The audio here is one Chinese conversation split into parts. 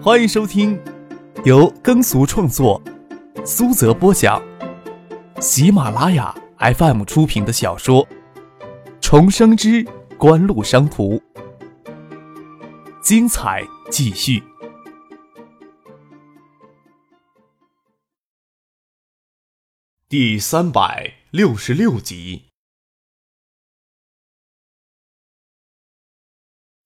欢迎收听由耕俗创作、苏泽播讲、喜马拉雅 FM 出品的小说《重生之官路商途》，精彩继续，第三百六十六集。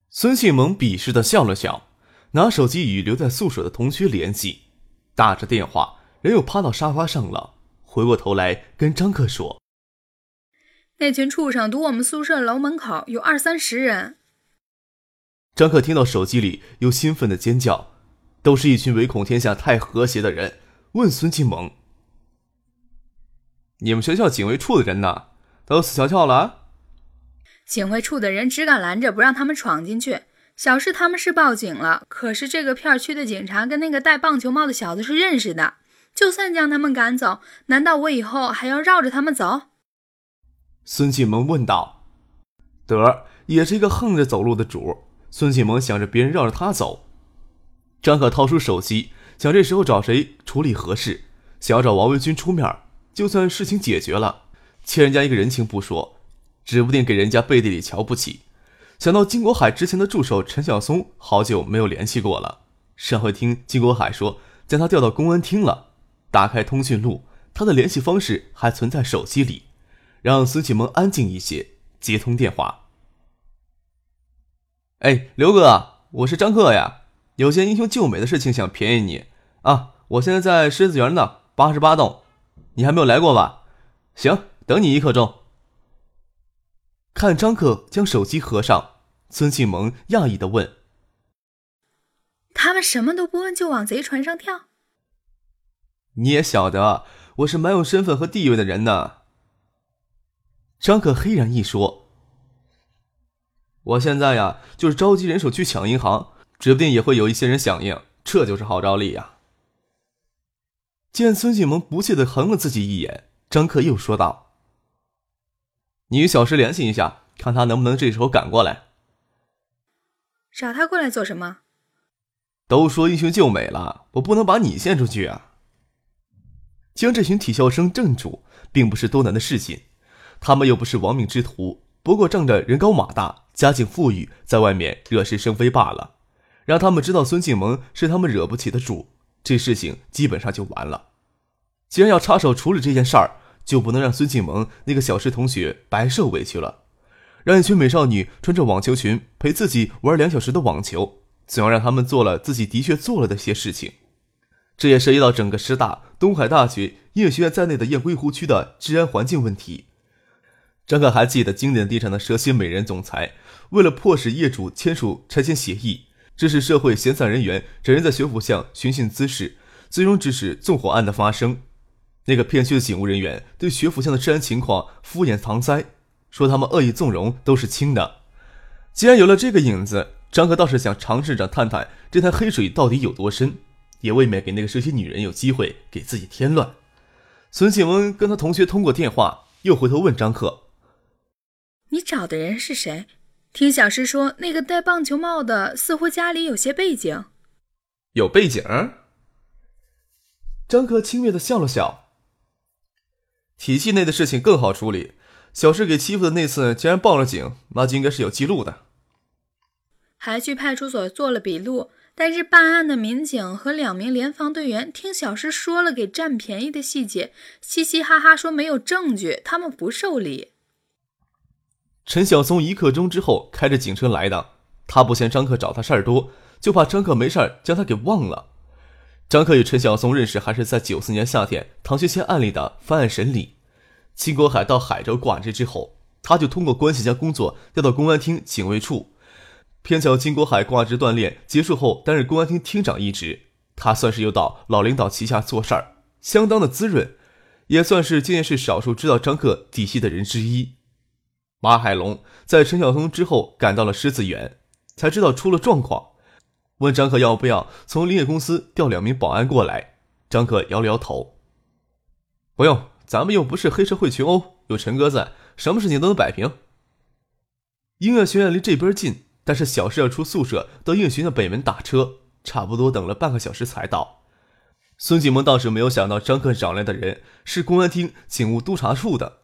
孙庆萌鄙视的笑了笑。拿手机与留在宿舍的同学联系，打着电话，人又趴到沙发上了。回过头来跟张克说：“那群畜生堵我们宿舍楼门口，有二三十人。”张克听到手机里有兴奋的尖叫，都是一群唯恐天下太和谐的人。问孙庆萌：“你们学校警卫处的人呢？都死翘翘了？”警卫处的人只敢拦着，不让他们闯进去。小事他们是报警了，可是这个片区的警察跟那个戴棒球帽的小子是认识的。就算将他们赶走，难道我以后还要绕着他们走？孙启萌问道。得，也是一个横着走路的主。孙启萌想着别人绕着他走。张可掏出手机，想这时候找谁处理合适？想要找王卫军出面，就算事情解决了，欠人家一个人情不说，指不定给人家背地里瞧不起。想到金国海之前的助手陈小松好久没有联系过了，上回听金国海说将他调到公安厅了，打开通讯录，他的联系方式还存在手机里，让孙启萌安静一些，接通电话。哎，刘哥，我是张克呀，有件英雄救美的事情想便宜你啊，我现在在狮子园呢，八十八栋，你还没有来过吧？行，等你一刻钟。看张克将手机合上。孙庆萌讶异的问：“他们什么都不问就往贼船上跳？你也晓得我是蛮有身份和地位的人呢。”张可黑然一说：“我现在呀，就是召集人手去抢银行，指不定也会有一些人响应，这就是号召力呀。”见孙庆萌不屑的横了自己一眼，张克又说道：“你与小石联系一下，看他能不能这时候赶过来。”找他过来做什么？都说英雄救美了，我不能把你献出去啊！将这群体校生镇住，并不是多难的事情。他们又不是亡命之徒，不过仗着人高马大、家境富裕，在外面惹是生非罢了。让他们知道孙静萌是他们惹不起的主，这事情基本上就完了。既然要插手处理这件事儿，就不能让孙静萌那个小师同学白受委屈了。让一群美少女穿着网球裙陪自己玩两小时的网球，总要让他们做了自己的确做了的些事情。这也涉及到整个师大、东海大学音乐学院在内的雁归湖区的治安环境问题。张可还记得经典地产的蛇蝎美人总裁，为了迫使业主签署拆迁协议，致使社会闲散人员整日在学府巷寻衅滋事，最终致使纵火案的发生。那个片区的警务人员对学府巷的治安情况敷衍搪塞。说他们恶意纵容都是轻的，既然有了这个影子，张克倒是想尝试着探探这滩黑水到底有多深，也未免给那个蛇蝎女人有机会给自己添乱。孙庆文跟他同学通过电话，又回头问张克：“你找的人是谁？听小师说，那个戴棒球帽的似乎家里有些背景。有背景？”张克轻蔑的笑了笑：“体系内的事情更好处理。”小石给欺负的那次，竟然报了警，那就应该是有记录的。还去派出所做了笔录，但是办案的民警和两名联防队员听小石说了给占便宜的细节，嘻嘻哈哈说没有证据，他们不受理。陈晓松一刻钟之后开着警车来的，他不嫌张克找他事儿多，就怕张克没事儿将他给忘了。张克与陈晓松认识还是在九四年夏天唐学谦案例的翻案审理。金国海到海州挂职之后，他就通过关系将工作调到公安厅警卫处。偏巧金国海挂职锻炼结束后担任公安厅厅长一职，他算是又到老领导旗下做事儿，相当的滋润，也算是这件事少数知道张克底细的人之一。马海龙在陈晓松之后赶到了狮子园，才知道出了状况，问张克要不要从林业公司调两名保安过来。张克摇了摇头，不用。咱们又不是黑社会群殴，有陈哥在，什么事情都能摆平。音乐学院离这边近，但是小石要出宿舍到音乐学院北门打车，差不多等了半个小时才到。孙启萌倒是没有想到张克找来的人是公安厅警务督察处的。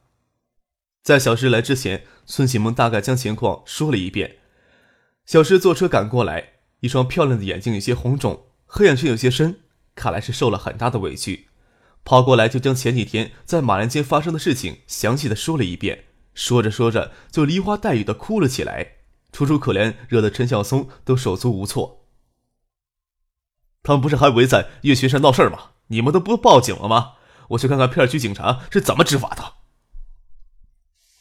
在小石来之前，孙启萌大概将情况说了一遍。小石坐车赶过来，一双漂亮的眼睛有些红肿，黑眼圈有些深，看来是受了很大的委屈。跑过来就将前几天在马兰街发生的事情详细的说了一遍，说着说着就梨花带雨的哭了起来，楚楚可怜，惹得陈晓松都手足无措。他们不是还围在岳学山闹事吗？你们都不报警了吗？我去看看片区警察是怎么执法的。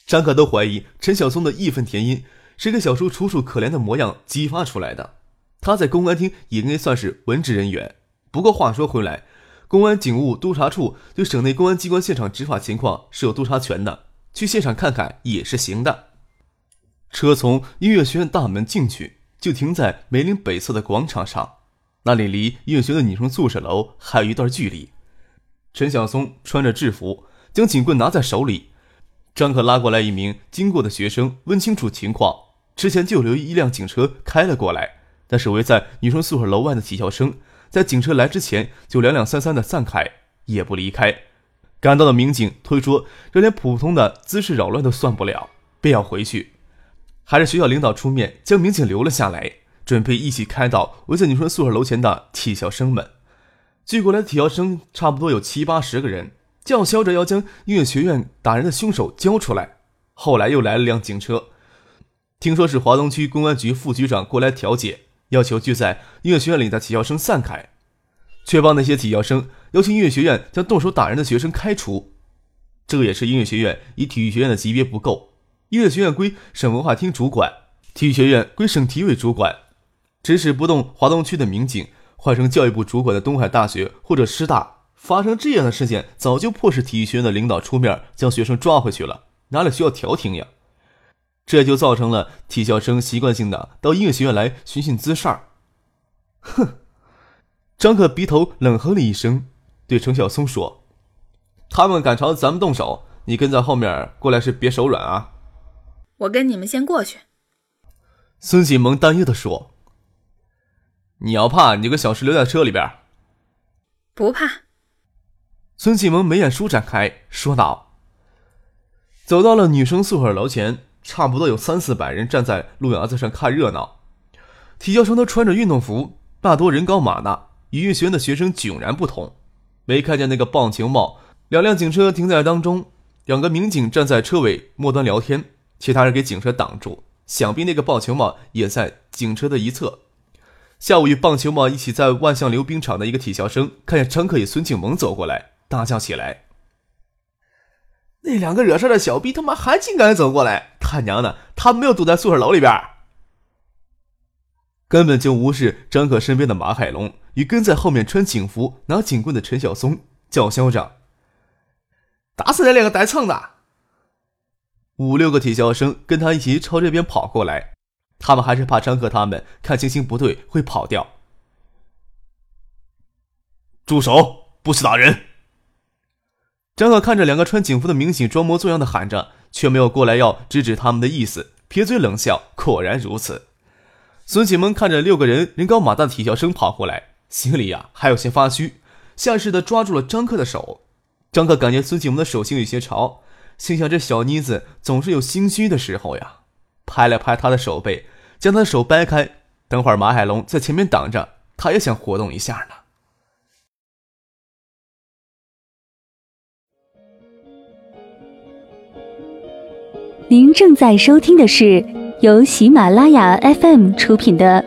张可都怀疑陈晓松的义愤填膺是个小叔楚楚可怜的模样激发出来的。他在公安厅也应该算是文职人员。不过话说回来，公安警务督察处对省内公安机关现场执法情况是有督察权的，去现场看看也是行的。车从音乐学院大门进去，就停在梅林北侧的广场上，那里离音乐学院女生宿舍楼还有一段距离。陈晓松穿着制服，将警棍拿在手里。张可拉过来一名经过的学生，问清楚情况。之前就留一辆警车开了过来，但是围在女生宿舍楼外的体校生，在警车来之前就两两三三的散开，也不离开。赶到的民警推说，这连普通的姿势扰乱都算不了，便要回去。还是学校领导出面将民警留了下来，准备一起开到围在女生宿舍楼前的体校生们。聚过来的体校生差不多有七八十个人。叫嚣着要将音乐学院打人的凶手交出来。后来又来了辆警车，听说是华东区公安局副局长过来调解，要求聚在音乐学院里的体校生散开，却帮那些体校生要求音乐学院将动手打人的学生开除。这也是音乐学院以体育学院的级别不够，音乐学院归省文化厅主管，体育学院归省体委主管，指使不动华东区的民警换成教育部主管的东海大学或者师大。发生这样的事件，早就迫使体育学院的领导出面将学生抓回去了，哪里需要调停呀？这就造成了体校生习惯性的到音乐学院来寻衅滋事儿。哼！张可鼻头冷哼了一声，对程晓松说：“他们敢朝咱们动手，你跟在后面过来是别手软啊！”我跟你们先过去。”孙启萌担忧的说：“你要怕，你就跟小石留在车里边。”“不怕。”孙启蒙眉眼舒展开，说道：“走到了女生宿舍楼前，差不多有三四百人站在路牙子上看热闹。体校生都穿着运动服，大多人高马大，与乐学院的学生迥然不同。没看见那个棒球帽。两辆警车停在当中，两个民警站在车尾末端聊天，其他人给警车挡住。想必那个棒球帽也在警车的一侧。下午与棒球帽一起在万象溜冰场的一个体校生，看见张克与孙庆萌走过来。”大叫起来！那两个惹事的小逼他妈还竟敢走过来！他娘的，他没有堵在宿舍楼里边，根本就无视张可身边的马海龙与跟在后面穿警服、拿警棍的陈小松，叫嚣着：“打死那两个带蹭的！”五六个体校生跟他一起朝这边跑过来，他们还是怕张可他们看情形不对会跑掉。住手！不许打人！张可看着两个穿警服的民警装模作样的喊着，却没有过来要制止他们的意思，撇嘴冷笑。果然如此。孙启蒙看着六个人人高马大的体校生跑过来，心里呀还有些发虚，下意识的抓住了张克的手。张克感觉孙启蒙的手心有些潮，心想这小妮子总是有心虚的时候呀，拍了拍他的手背，将他的手掰开。等会儿马海龙在前面挡着，他也想活动一下呢。您正在收听的是由喜马拉雅 FM 出品的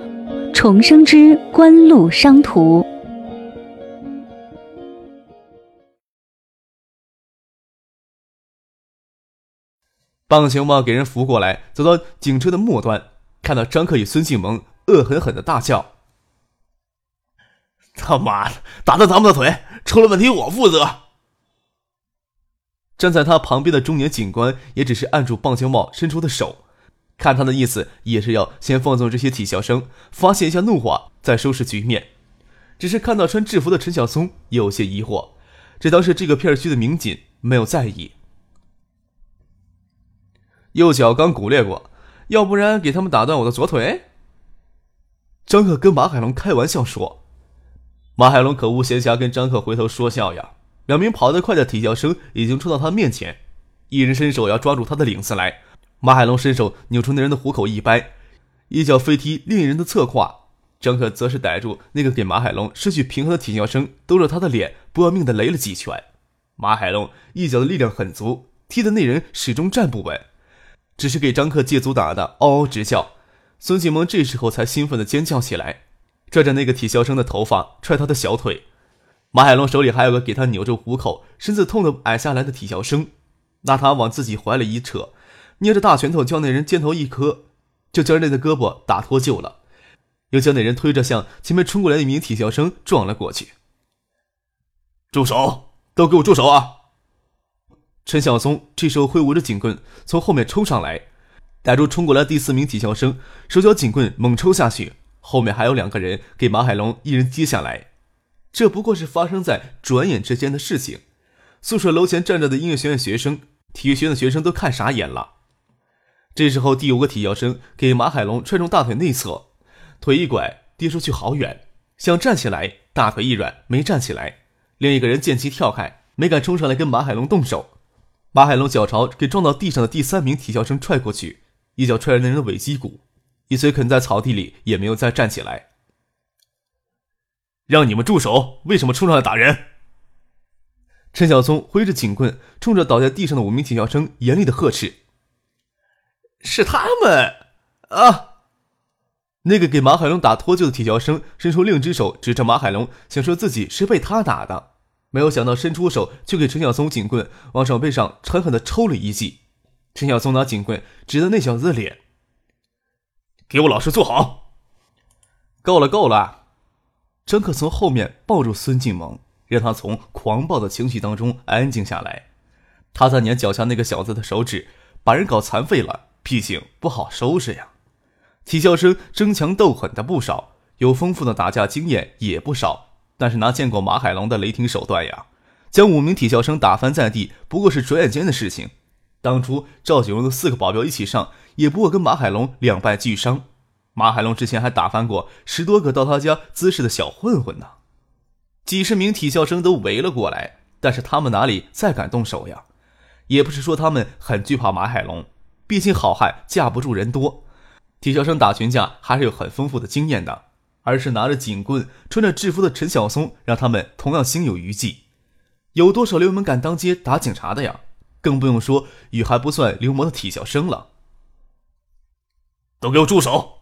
《重生之官路商途》。棒球帽给人扶过来，走到警车的末端，看到张克与孙庆萌，恶狠狠的大叫：“他妈的，打断咱们的腿，出了问题我负责！”站在他旁边的中年警官也只是按住棒球帽伸出的手，看他的意思也是要先放纵这些体校生，发泄一下怒火，再收拾局面。只是看到穿制服的陈小松有些疑惑，这当是这个片区的民警，没有在意。右脚刚骨裂过，要不然给他们打断我的左腿。张克跟马海龙开玩笑说：“马海龙可无闲暇跟张克回头说笑呀。”两名跑得快的体校生已经冲到他面前，一人伸手要抓住他的领子来。马海龙伸手扭出那人的虎口一掰，一脚飞踢另一人的侧胯。张克则是逮住那个给马海龙失去平衡的体校生，兜着他的脸不要命的雷了几拳。马海龙一脚的力量很足，踢的那人始终站不稳，只是给张克借足打的嗷嗷直叫。孙继萌这时候才兴奋的尖叫起来，拽着那个体校生的头发，踹他的小腿。马海龙手里还有个给他扭着虎口、身子痛得矮下来的体校生，拿他往自己怀里一扯，捏着大拳头叫那人肩头一磕，就将那的胳膊打脱臼了，又将那人推着向前面冲过来的一名体校生撞了过去。住手！都给我住手啊！陈晓松这时候挥舞着警棍从后面冲上来。逮住冲过来第四名体校生，手脚警棍猛抽下去，后面还有两个人给马海龙一人接下来。这不过是发生在转眼之间的事情。宿舍楼前站着的音乐学院学生、体育学院的学生都看傻眼了。这时候，第五个体校生给马海龙踹中大腿内侧，腿一拐，跌出去好远，想站起来，大腿一软，没站起来。另一个人见其跳开，没敢冲上来跟马海龙动手。马海龙脚朝给撞到地上的第三名体校生踹过去。一脚踹了那人的尾脊骨，一嘴啃在草地里，也没有再站起来。让你们住手！为什么冲上来打人？陈小松挥着警棍，冲着倒在地上的五名体校生严厉的呵斥：“是他们啊！”那个给马海龙打脱臼的体校生伸出另一只手，指着马海龙，想说自己是被他打的，没有想到伸出手却给陈小松警棍往手背上狠狠的抽了一记。陈小松拿警棍指着那小子的脸：“给我老实坐好！”够了，够了！张克从后面抱住孙静萌，让他从狂暴的情绪当中安静下来。他在撵脚下那个小子的手指，把人搞残废了，毕竟不好收拾呀。体校生争强斗狠的不少，有丰富的打架经验也不少，但是哪见过马海龙的雷霆手段呀？将五名体校生打翻在地，不过是转眼间的事情。当初赵景荣的四个保镖一起上，也不过跟马海龙两败俱伤。马海龙之前还打翻过十多个到他家滋事的小混混呢。几十名体校生都围了过来，但是他们哪里再敢动手呀？也不是说他们很惧怕马海龙，毕竟好汉架不住人多。体校生打群架还是有很丰富的经验的，而是拿着警棍、穿着制服的陈小松，让他们同样心有余悸。有多少流氓敢当街打警察的呀？更不用说与还不算流氓的体校生了。都给我住手！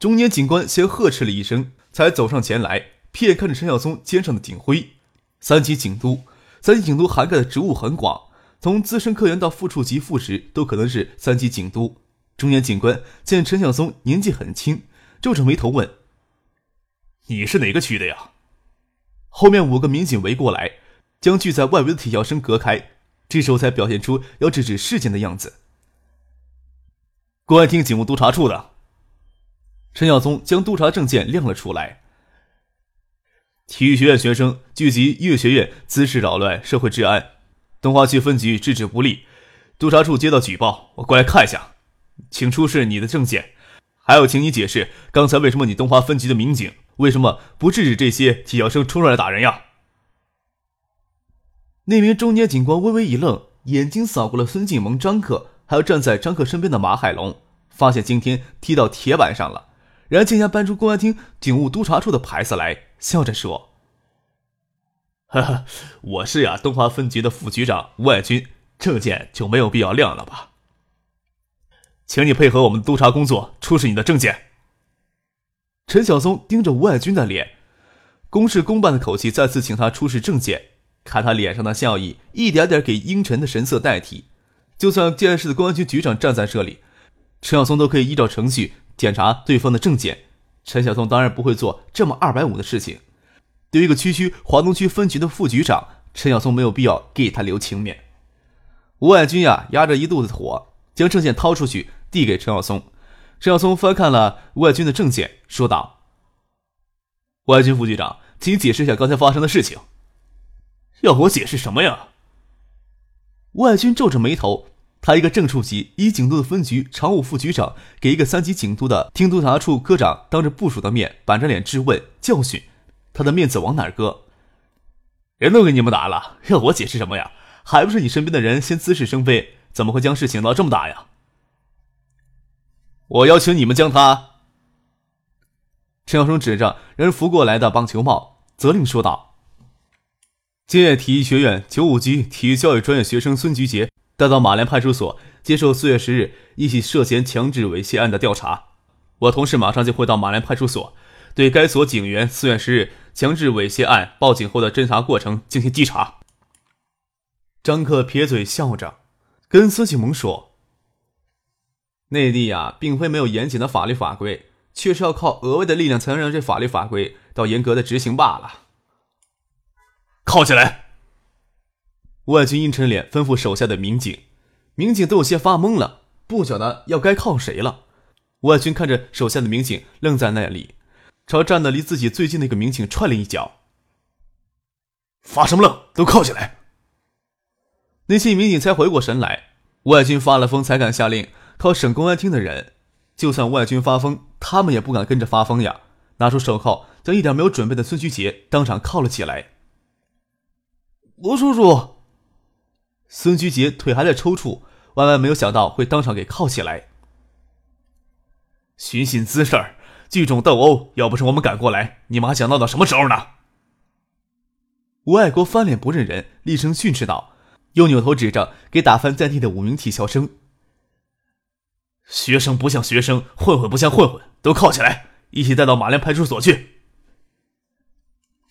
中年警官先呵斥了一声，才走上前来，瞥看着陈小松肩上的警徽。三级警督，三级警督涵盖的职务很广，从资深科员到副处级副职都可能是三级警督。中年警官见陈小松年纪很轻，皱着眉头问：“你是哪个区的呀？”后面五个民警围过来，将聚在外围的体校生隔开。这时候才表现出要制止事件的样子。公安厅警务督察处的陈晓松将督察证件亮了出来。体育学院学生聚集音乐学院，滋事扰乱社会治安，东华区分局制止不力。督察处接到举报，我过来看一下，请出示你的证件，还有，请你解释刚才为什么你东华分局的民警为什么不制止这些体校生冲上来打人呀？那名中年警官微微一愣，眼睛扫过了孙静萌、张克，还有站在张克身边的马海龙，发现今天踢到铁板上了，然竟然搬出公安厅警务督察处的牌子来，笑着说：“哈哈，我是呀，东华分局的副局长吴爱军，证件就没有必要亮了吧？请你配合我们督察工作，出示你的证件。”陈晓松盯着吴爱军的脸，公事公办的口气，再次请他出示证件。看他脸上的笑意，一点点给阴沉的神色代替。就算建市的公安局局长站在这里，陈晓松都可以依照程序检查对方的证件。陈晓松当然不会做这么二百五的事情。对于一个区区华东区分局的副局长，陈晓松没有必要给他留情面。吴爱军呀，压着一肚子火，将证件掏出去递给陈晓松。陈晓松翻看了吴爱军的证件，说道：“吴爱军副局长，请解释一下刚才发生的事情。”要我解释什么呀？吴爱军皱着眉头，他一个正处级一警督的分局常务副局长，给一个三级警督的厅督察处科长当着部署的面板着脸质问教训，他的面子往哪儿搁？人都给你们打了，要我解释什么呀？还不是你身边的人先滋事生非，怎么会将事情闹这么大呀？我要求你们将他。陈小生指着人扶过来的棒球帽，责令说道：“建业体育学院九五级体育教育专业学生孙菊杰。”带到马连派出所接受四月十日一起涉嫌强制猥亵案的调查，我同事马上就会到马连派出所，对该所警员四月十日强制猥亵案报警后的侦查过程进行稽查。张克撇嘴笑着，跟孙启蒙说：“内地呀，并非没有严谨的法律法规，却是要靠额外的力量才能让这法律法规到严格的执行罢了。”铐起来。吴爱军阴沉脸，吩咐手下的民警，民警都有些发懵了，不晓得要该靠谁了。吴爱军看着手下的民警愣在那里，朝站得离自己最近的一个民警踹了一脚：“发什么愣？都铐起来！”那些民警才回过神来，吴爱军发了疯才敢下令铐省公安厅的人。就算吴爱军发疯，他们也不敢跟着发疯呀！拿出手铐，将一点没有准备的孙旭杰当场铐了起来。吴叔叔。孙菊杰腿还在抽搐，万万没有想到会当场给铐起来。寻衅滋事儿，聚众斗殴，要不是我们赶过来，你们还想闹到什么时候呢？吴爱国翻脸不认人，厉声训斥道，又扭头指着给打翻在地的五名体校生：“学生不像学生，混混不像混混，都铐起来，一起带到马连派出所去。”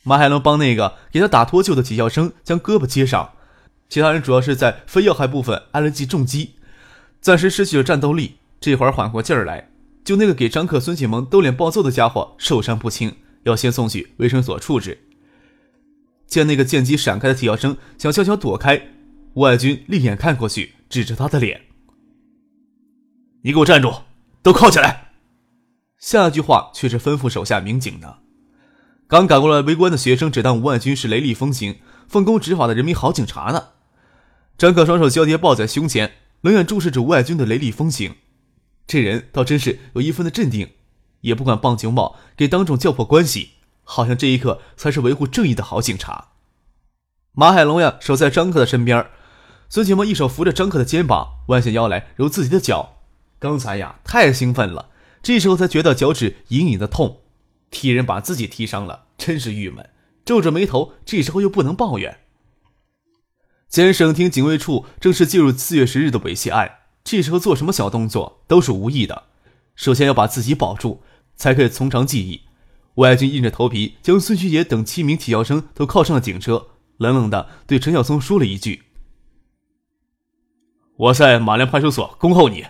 马海龙帮那个给他打脱臼的体校生将胳膊接上。其他人主要是在非要害部分挨了记重击，暂时失去了战斗力。这会儿缓过劲儿来，就那个给张克、孙启蒙兜脸暴揍的家伙受伤不轻，要先送去卫生所处置。见那个见机闪开的体校生想悄悄躲开，吴爱军立眼看过去，指着他的脸：“你给我站住，都铐起来！”下一句话却是吩咐手下民警的。刚赶过来围观的学生只当吴爱军是雷厉风行、奉公执法的人民好警察呢。张可双手交叠抱在胸前，冷眼注视着吴爱军的雷厉风行。这人倒真是有一分的镇定，也不管棒球帽给当众叫破关系，好像这一刻才是维护正义的好警察。马海龙呀，守在张克的身边，孙启蒙一手扶着张克的肩膀，弯下腰来揉自己的脚。刚才呀，太兴奋了，这时候才觉得脚趾隐隐的痛，踢人把自己踢伤了，真是郁闷。皱着眉头，这时候又不能抱怨。前省厅警卫处正式介入四月十日的猥亵案，这时候做什么小动作都是无益的。首先要把自己保住，才可以从长计议。吴爱军硬着头皮将孙旭杰等七名体校生都铐上了警车，冷冷的对陈小松说了一句：“我在马连派出所恭候你。”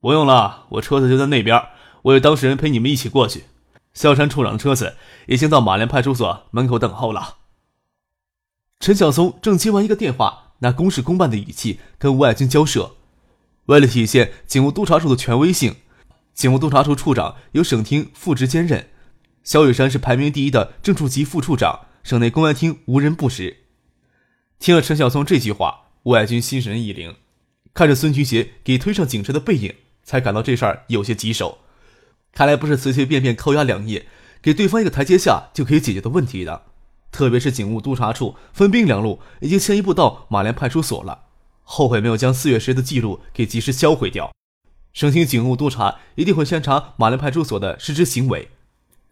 不用了，我车子就在那边，我有当事人陪你们一起过去。萧山处长的车子已经到马连派出所门口等候了。陈晓松正接完一个电话，拿公事公办的语气跟吴爱军交涉。为了体现警务督察处的权威性，警务督察处处长由省厅副职兼任。萧雨山是排名第一的正处级副处长，省内公安厅无人不识。听了陈晓松这句话，吴爱军心神一灵，看着孙菊杰给推上警车的背影，才感到这事儿有些棘手。看来不是随随便便扣押两夜，给对方一个台阶下就可以解决的问题的。特别是警务督察处分兵两路，已经先一步到马连派出所了。后悔没有将四月十的记录给及时销毁掉。省厅警务督察一定会先查马连派出所的失职行为，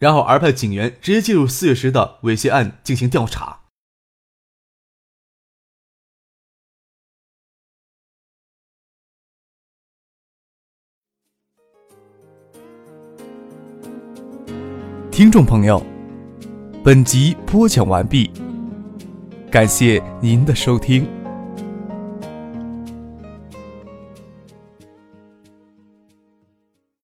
然后而派警员直接介入四月十的猥亵案进行调查。听众朋友。本集播讲完毕，感谢您的收听。